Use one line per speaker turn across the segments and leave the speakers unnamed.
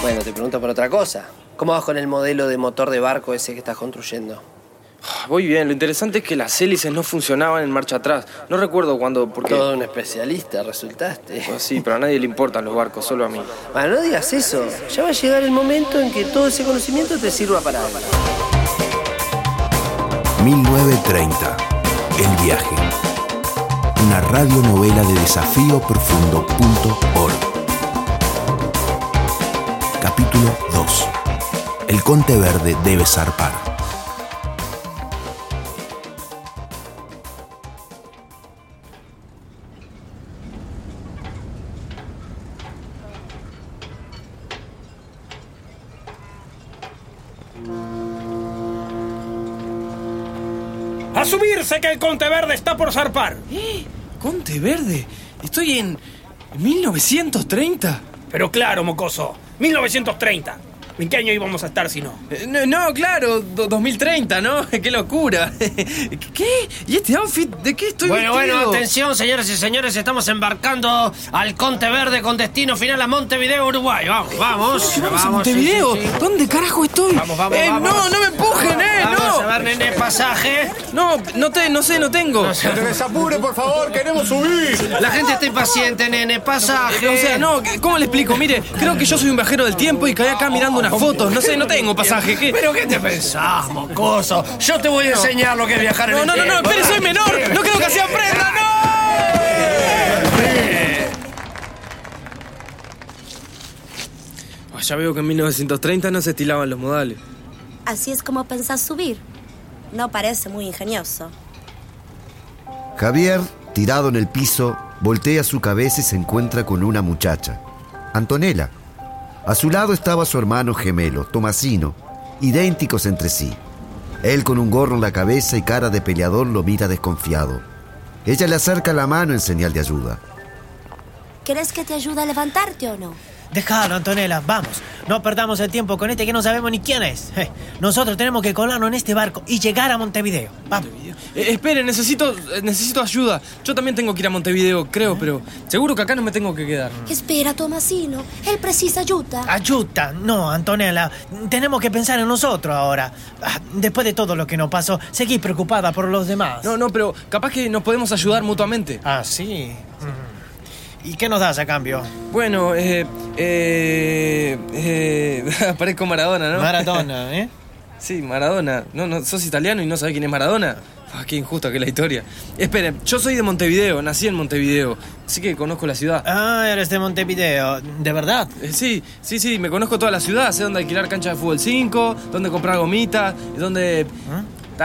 Bueno, te pregunto por otra cosa. ¿Cómo vas con el modelo de motor de barco ese que estás construyendo?
Voy bien, lo interesante es que las hélices no funcionaban en marcha atrás. No recuerdo cuándo, porque...
Todo un especialista resultaste.
Pues sí, pero a nadie le importan los barcos, solo a mí.
Bueno, no digas eso. Ya va a llegar el momento en que todo ese conocimiento te sirva para algo.
1930. El viaje. Una radionovela de desafíoprofundo.org. Capítulo 2. El Conte Verde debe zarpar.
¡A subirse que el Conte Verde está por zarpar!
¿Eh? ¿Conte Verde? Estoy en 1930.
Pero claro, mocoso, 1930. ¿En qué año íbamos a estar si no?
Eh, No, no, claro, do- 2030, ¿no? ¡Qué locura! ¿Qué? ¿Y este outfit? ¿De qué estoy
Bueno,
vestido?
bueno, atención, señoras y señores, estamos embarcando al Conte Verde con destino final a Montevideo, Uruguay. Vamos, vamos.
¿Qué vamos a
sí,
Montevideo?
sí, sí.
¿Dónde carajo estoy?
Vamos, vamos,
Eh,
vamos.
No, no me empujen, eh,
Vamos
no.
a ver, nene, pasaje.
No, no te, no sé, no tengo.
¡Que desapure, por favor! ¡Queremos subir!
La gente está impaciente, nene, pasaje.
O sea, no, ¿cómo le explico? Mire, creo que yo soy un viajero del tiempo y caí acá mirando unas fotos. No sé, no tengo pasaje. ¿Qué?
¿Pero qué te pensás, mocoso? Yo te voy a enseñar lo que es viajar en
No,
el
no, no, no, espere, soy menor. No creo que se aprenda, no. Ah, Ya veo que en 1930 no se estilaban los modales.
Así es como pensás subir. No parece muy ingenioso.
Javier, tirado en el piso, voltea su cabeza y se encuentra con una muchacha, Antonella. A su lado estaba su hermano gemelo, Tomasino, idénticos entre sí. Él con un gorro en la cabeza y cara de peleador lo mira desconfiado. Ella le acerca la mano en señal de ayuda.
¿Querés que te ayude a levantarte o no?
Déjalo, Antonella, vamos. No perdamos el tiempo con este que no sabemos ni quién es. Eh, Nosotros tenemos que colarnos en este barco y llegar a Montevideo. Vamos.
Eh, espere, necesito, eh, necesito ayuda. Yo también tengo que ir a Montevideo, creo, pero seguro que acá no me tengo que quedar.
Espera, Tomasino. Él precisa ayuda.
Ayuda. No, Antonella. Tenemos que pensar en nosotros ahora. Ah, Después de todo lo que nos pasó, seguí preocupada por los demás.
No, no, pero capaz que nos podemos ayudar mutuamente.
Ah, sí. Mm. ¿Y qué nos das a cambio?
Bueno, eh, eh, eh, parezco Maradona, ¿no?
Maradona, ¿eh?
Sí, Maradona. No, no, sos italiano y no sabés quién es Maradona. Ah, qué injusta que es la historia. Esperen, yo soy de Montevideo, nací en Montevideo, así que conozco la ciudad.
Ah, eres de Montevideo. ¿De verdad?
Eh, sí, sí, sí, me conozco toda la ciudad, sé dónde alquilar cancha de fútbol 5, dónde comprar gomitas, dónde... Ah,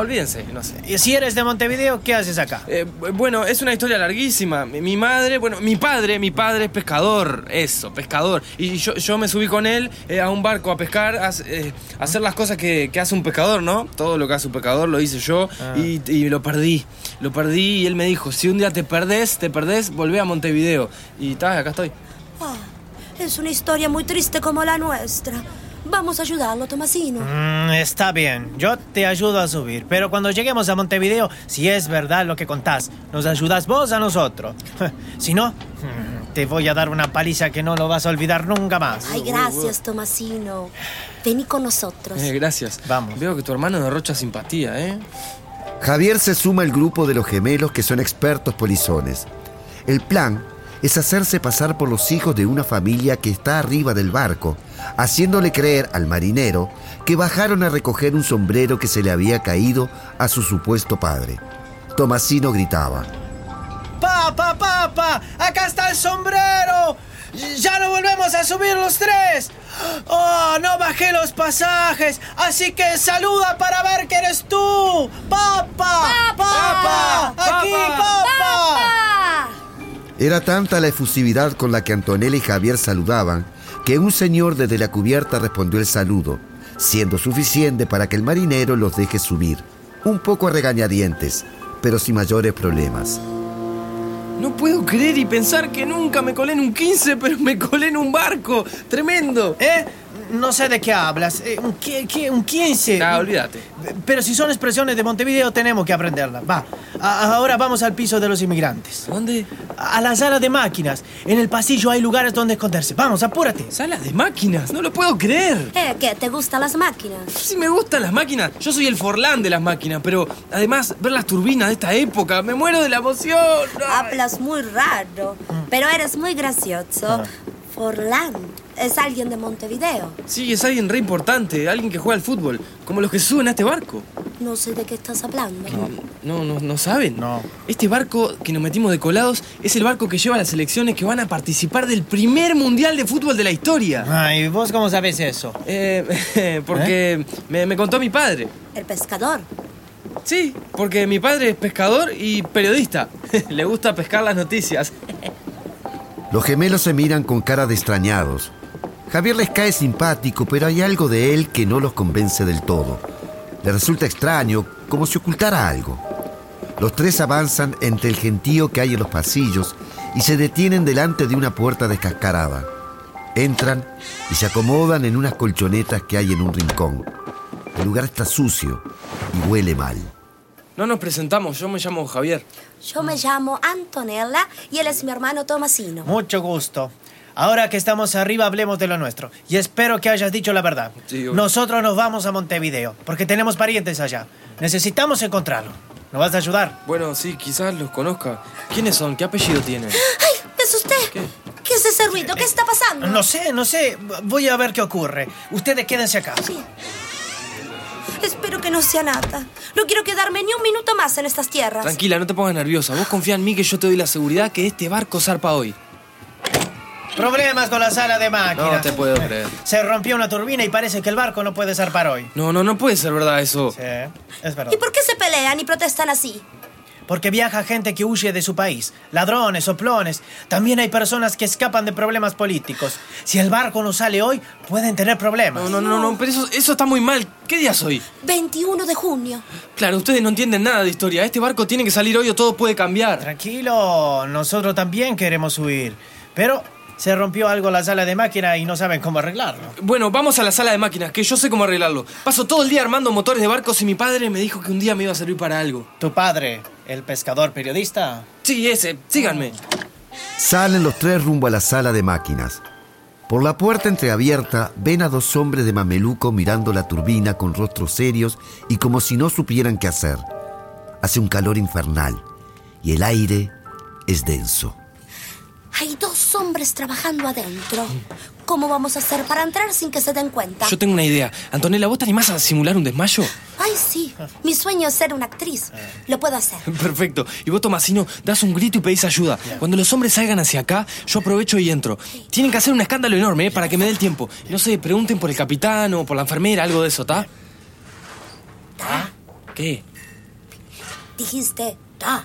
olvídense, no sé.
Y si eres de Montevideo, ¿qué haces acá?
Eh, bu- bueno, es una historia larguísima. Mi, mi madre, bueno, mi padre, mi padre es pescador, eso, pescador. Y yo, yo me subí con él eh, a un barco a pescar, a, eh, a hacer las cosas que, que hace un pescador, ¿no? Todo lo que hace un pescador lo hice yo y, y lo perdí. Lo perdí y él me dijo, si un día te perdés, te perdés, volvé a Montevideo. Y tal, acá estoy.
Ah, es una historia muy triste como la nuestra. Vamos a ayudarlo, Tomasino.
Mm, está bien, yo te ayudo a subir, pero cuando lleguemos a Montevideo, si es verdad lo que contás, nos ayudas vos a nosotros. si no, te voy a dar una paliza que no lo vas a olvidar nunca más.
Ay, gracias, Tomasino. Vení con nosotros.
Eh, gracias.
Vamos.
Veo que tu hermano derrocha simpatía, ¿eh?
Javier se suma al grupo de los gemelos que son expertos polizones. El plan es hacerse pasar por los hijos de una familia que está arriba del barco, haciéndole creer al marinero que bajaron a recoger un sombrero que se le había caído a su supuesto padre. Tomasino gritaba.
¡Papa, papa! ¡Acá está el sombrero! ¡Ya no volvemos a subir los tres! ¡Oh, no bajé los pasajes! Así que saluda para ver que eres tú! ¡Papa! ¡Papa! ¡Aquí, papa!
Era tanta la efusividad con la que Antonella y Javier saludaban que un señor desde la cubierta respondió el saludo, siendo suficiente para que el marinero los deje subir, un poco a regañadientes, pero sin mayores problemas.
No puedo creer y pensar que nunca me colé en un 15, pero me colé en un barco. Tremendo.
¿Eh? No sé de qué hablas. Eh, un, qui- qui- un 15.
Ah, olvídate.
Pero si son expresiones de Montevideo, tenemos que aprenderlas. Va. A- ahora vamos al piso de los inmigrantes.
¿Dónde?
A la sala de máquinas. En el pasillo hay lugares donde esconderse. Vamos, apúrate.
Sala de máquinas, no lo puedo creer.
Eh, ¿qué? ¿Te gustan las máquinas?
Sí me gustan las máquinas. Yo soy el forlán de las máquinas, pero además ver las turbinas de esta época, me muero de la emoción. Ay.
Hablas muy raro, pero eres muy gracioso. Forlán es alguien de Montevideo.
Sí, es alguien re importante, alguien que juega al fútbol, como los que suben a este barco.
No sé de qué estás hablando.
No, no, no saben.
No.
Este barco que nos metimos de colados es el barco que lleva a las selecciones que van a participar del primer mundial de fútbol de la historia.
Ay, ¿vos cómo sabes eso?
Eh, porque me, me contó mi padre.
El pescador.
Sí, porque mi padre es pescador y periodista. Le gusta pescar las noticias.
Los gemelos se miran con cara de extrañados. Javier les cae simpático, pero hay algo de él que no los convence del todo. Le resulta extraño, como si ocultara algo. Los tres avanzan entre el gentío que hay en los pasillos y se detienen delante de una puerta descascarada. Entran y se acomodan en unas colchonetas que hay en un rincón. El lugar está sucio y huele mal.
No nos presentamos, yo me llamo Javier.
Yo me llamo Antonella y él es mi hermano Tomasino.
Mucho gusto. Ahora que estamos arriba, hablemos de lo nuestro. Y espero que hayas dicho la verdad.
Sí.
Nosotros nos vamos a Montevideo, porque tenemos parientes allá. Necesitamos encontrarlo. ¿Nos vas a ayudar?
Bueno, sí, quizás los conozca. ¿Quiénes son? ¿Qué apellido tienen?
¡Ay! ¿Es usted? ¿Qué, es ese ruido? ¿Qué está pasando?
No sé, no sé. Voy a ver qué ocurre. Ustedes quédense acá.
Sí. Espero que no sea nada. No quiero quedarme ni un minuto más en estas tierras.
Tranquila, no te pongas nerviosa. Vos confía en mí que yo te doy la seguridad que este barco zarpa hoy.
Problemas con la sala de máquinas.
No te puedo creer.
Se rompió una turbina y parece que el barco no puede zarpar hoy.
No, no, no puede ser verdad eso.
Sí, es verdad.
¿Y por qué se pelean y protestan así?
Porque viaja gente que huye de su país. Ladrones, soplones. También hay personas que escapan de problemas políticos. Si el barco no sale hoy, pueden tener problemas.
No, no, no, no, pero eso, eso está muy mal. ¿Qué día es hoy?
21 de junio.
Claro, ustedes no entienden nada de historia. Este barco tiene que salir hoy o todo puede cambiar.
Tranquilo, nosotros también queremos huir. Pero se rompió algo la sala de máquina y no saben cómo arreglarlo.
Bueno, vamos a la sala de máquinas, que yo sé cómo arreglarlo. Paso todo el día armando motores de barcos y mi padre me dijo que un día me iba a servir para algo.
¿Tu padre, el pescador periodista?
Sí, ese, síganme.
Salen los tres rumbo a la sala de máquinas. Por la puerta entreabierta ven a dos hombres de mameluco mirando la turbina con rostros serios y como si no supieran qué hacer. Hace un calor infernal y el aire es denso.
Hay dos hombres trabajando adentro. ¿Cómo vamos a hacer para entrar sin que se den cuenta?
Yo tengo una idea. Antonella, ¿vos te animás a simular un desmayo?
Ay, sí. Mi sueño es ser una actriz. Lo puedo hacer.
Perfecto. Y vos, Tomasino, das un grito y pedís ayuda. Cuando los hombres salgan hacia acá, yo aprovecho y entro. Tienen que hacer un escándalo enorme, ¿eh? Para que me dé el tiempo. No sé, pregunten por el capitán o por la enfermera, algo de eso, ¿está?
Ta.
¿Qué?
Dijiste ta.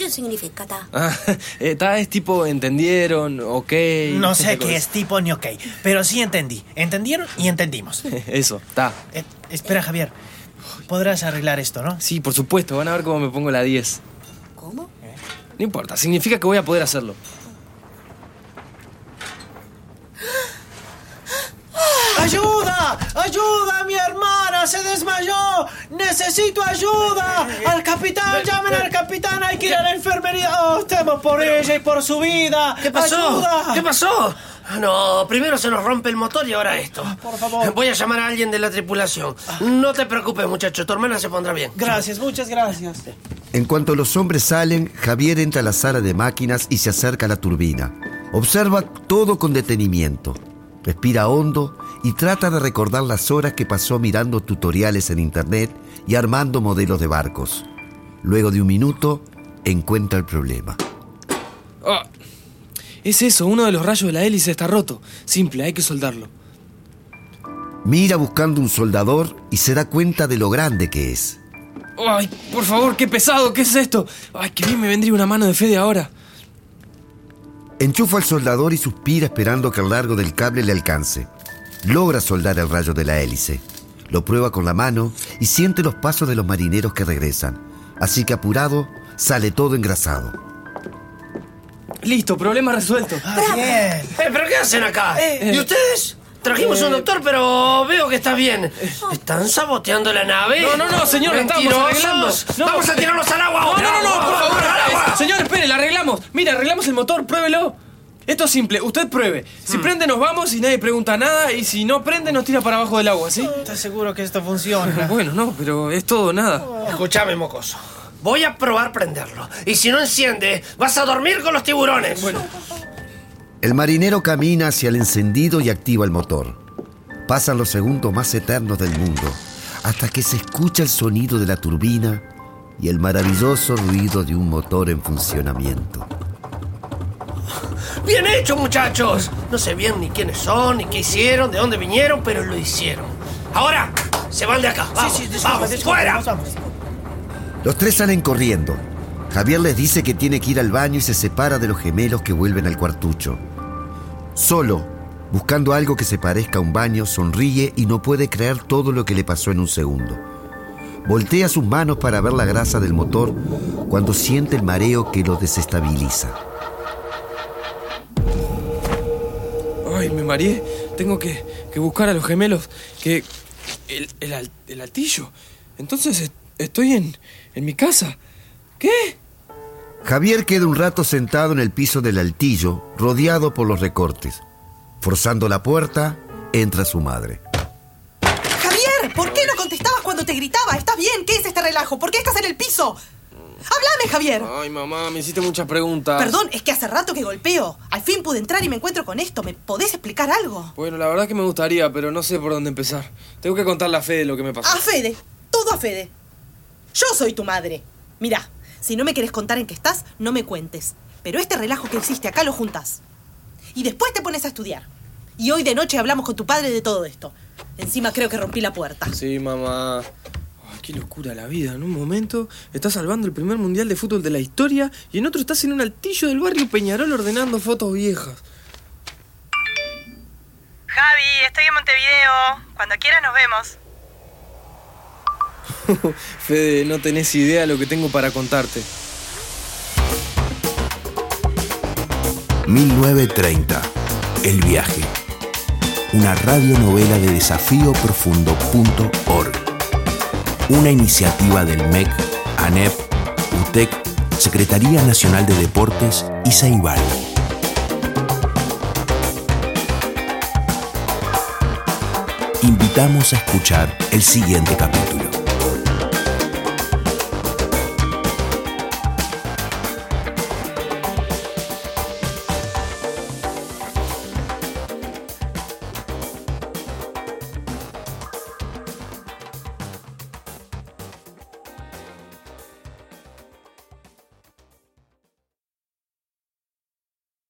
¿Qué significa ta?
Ah, eh, ta es tipo entendieron, ok.
No sé qué es tipo ni ok, pero sí entendí. ¿Entendieron? Y entendimos.
eso. Ta.
Eh, espera, Javier. Podrás arreglar esto, ¿no?
Sí, por supuesto, van a ver cómo me pongo la 10.
¿Cómo?
No importa, significa que voy a poder hacerlo.
¡Ayuda! ¡Ayuda! ¡Mi se desmayó! ¡Necesito ayuda! ¡Al capitán! ¡Llamen al capitán! ¡Hay que ir a la enfermería! ¡Oh, temo por ella y por su vida!
¿Qué pasó?
¡Ayuda!
¿Qué pasó? Ah, No, primero se nos rompe el motor y ahora esto.
Por favor.
Voy a llamar a alguien de la tripulación. No te preocupes, muchacho. Tu hermana se pondrá bien.
Gracias, muchas gracias.
En cuanto los hombres salen, Javier entra a la sala de máquinas y se acerca a la turbina. Observa todo con detenimiento. Respira hondo y trata de recordar las horas que pasó mirando tutoriales en internet y armando modelos de barcos. Luego de un minuto, encuentra el problema.
Ah, es eso, uno de los rayos de la hélice está roto. Simple, hay que soldarlo.
Mira buscando un soldador y se da cuenta de lo grande que es.
Ay, por favor, qué pesado, ¿qué es esto? Ay, que bien me vendría una mano de Fede ahora.
Enchufa al soldador y suspira esperando que el largo del cable le alcance. Logra soldar el rayo de la hélice. Lo prueba con la mano y siente los pasos de los marineros que regresan. Así que apurado, sale todo engrasado.
Listo, problema resuelto.
Ah, bien.
Eh, ¿Pero qué hacen acá?
Eh,
¿Y ustedes? Trajimos un doctor, pero veo que está bien. ¿Están saboteando la nave?
No, no, no, señor, estamos arreglando. No.
Vamos a tirarlos al agua
No,
ahora.
no, no, no, por favor.
¡Al agua!
eh, Señor, espere, la arreglamos. Mira, arreglamos el motor, pruébelo. Esto es simple, usted pruebe. Si
Hmm.
prende, nos vamos y nadie pregunta nada. Y si no prende, nos tira para abajo del agua, ¿sí?
¿Estás seguro que esto funciona?
Bueno, no, pero es todo o nada.
Escúchame, mocoso. Voy a probar prenderlo. Y si no enciende, vas a dormir con los tiburones. Bueno.
El marinero camina hacia el encendido y activa el motor. Pasan los segundos más eternos del mundo, hasta que se escucha el sonido de la turbina y el maravilloso ruido de un motor en funcionamiento.
Bien hecho, muchachos. No sé bien ni quiénes son, ni qué hicieron, de dónde vinieron, pero lo hicieron. Ahora, se van de acá. Vamos,
sí, disculpa,
vamos,
disculpa,
fuera.
vamos, vamos.
Los tres salen corriendo. Javier les dice que tiene que ir al baño y se separa de los gemelos que vuelven al cuartucho. Solo, buscando algo que se parezca a un baño, sonríe y no puede creer todo lo que le pasó en un segundo. Voltea sus manos para ver la grasa del motor cuando siente el mareo que lo desestabiliza.
Ay, me mareé. Tengo que, que buscar a los gemelos. Que. El, el, el altillo. Entonces est- estoy en, en mi casa. ¿Qué?
Javier queda un rato sentado en el piso del altillo, rodeado por los recortes. Forzando la puerta, entra su madre.
Javier, ¿por qué no contestabas cuando te gritaba? ¿Estás bien? ¿Qué es este relajo? ¿Por qué estás en el piso? ¡Háblame, Javier!
Ay, mamá, me hiciste muchas preguntas.
Perdón, es que hace rato que golpeo. Al fin pude entrar y me encuentro con esto. ¿Me podés explicar algo?
Bueno, la verdad que me gustaría, pero no sé por dónde empezar. Tengo que contarle a Fede lo que me pasó.
A Fede, todo a Fede. Yo soy tu madre. Mira, si no me querés contar en qué estás, no me cuentes. Pero este relajo que hiciste acá lo juntas. Y después te pones a estudiar. Y hoy de noche hablamos con tu padre de todo esto. Encima creo que rompí la puerta.
Sí, mamá. Ay, qué locura la vida. En un momento estás salvando el primer mundial de fútbol de la historia y en otro estás en un altillo del barrio Peñarol ordenando fotos viejas.
Javi, estoy en Montevideo. Cuando quieras nos vemos.
Fede, no tenés idea lo que tengo para contarte.
1930. El viaje. Una radionovela de desafíoprofundo.org. Una iniciativa del MEC, ANEP, UTEC, Secretaría Nacional de Deportes y Ceibal. Invitamos a escuchar el siguiente capítulo.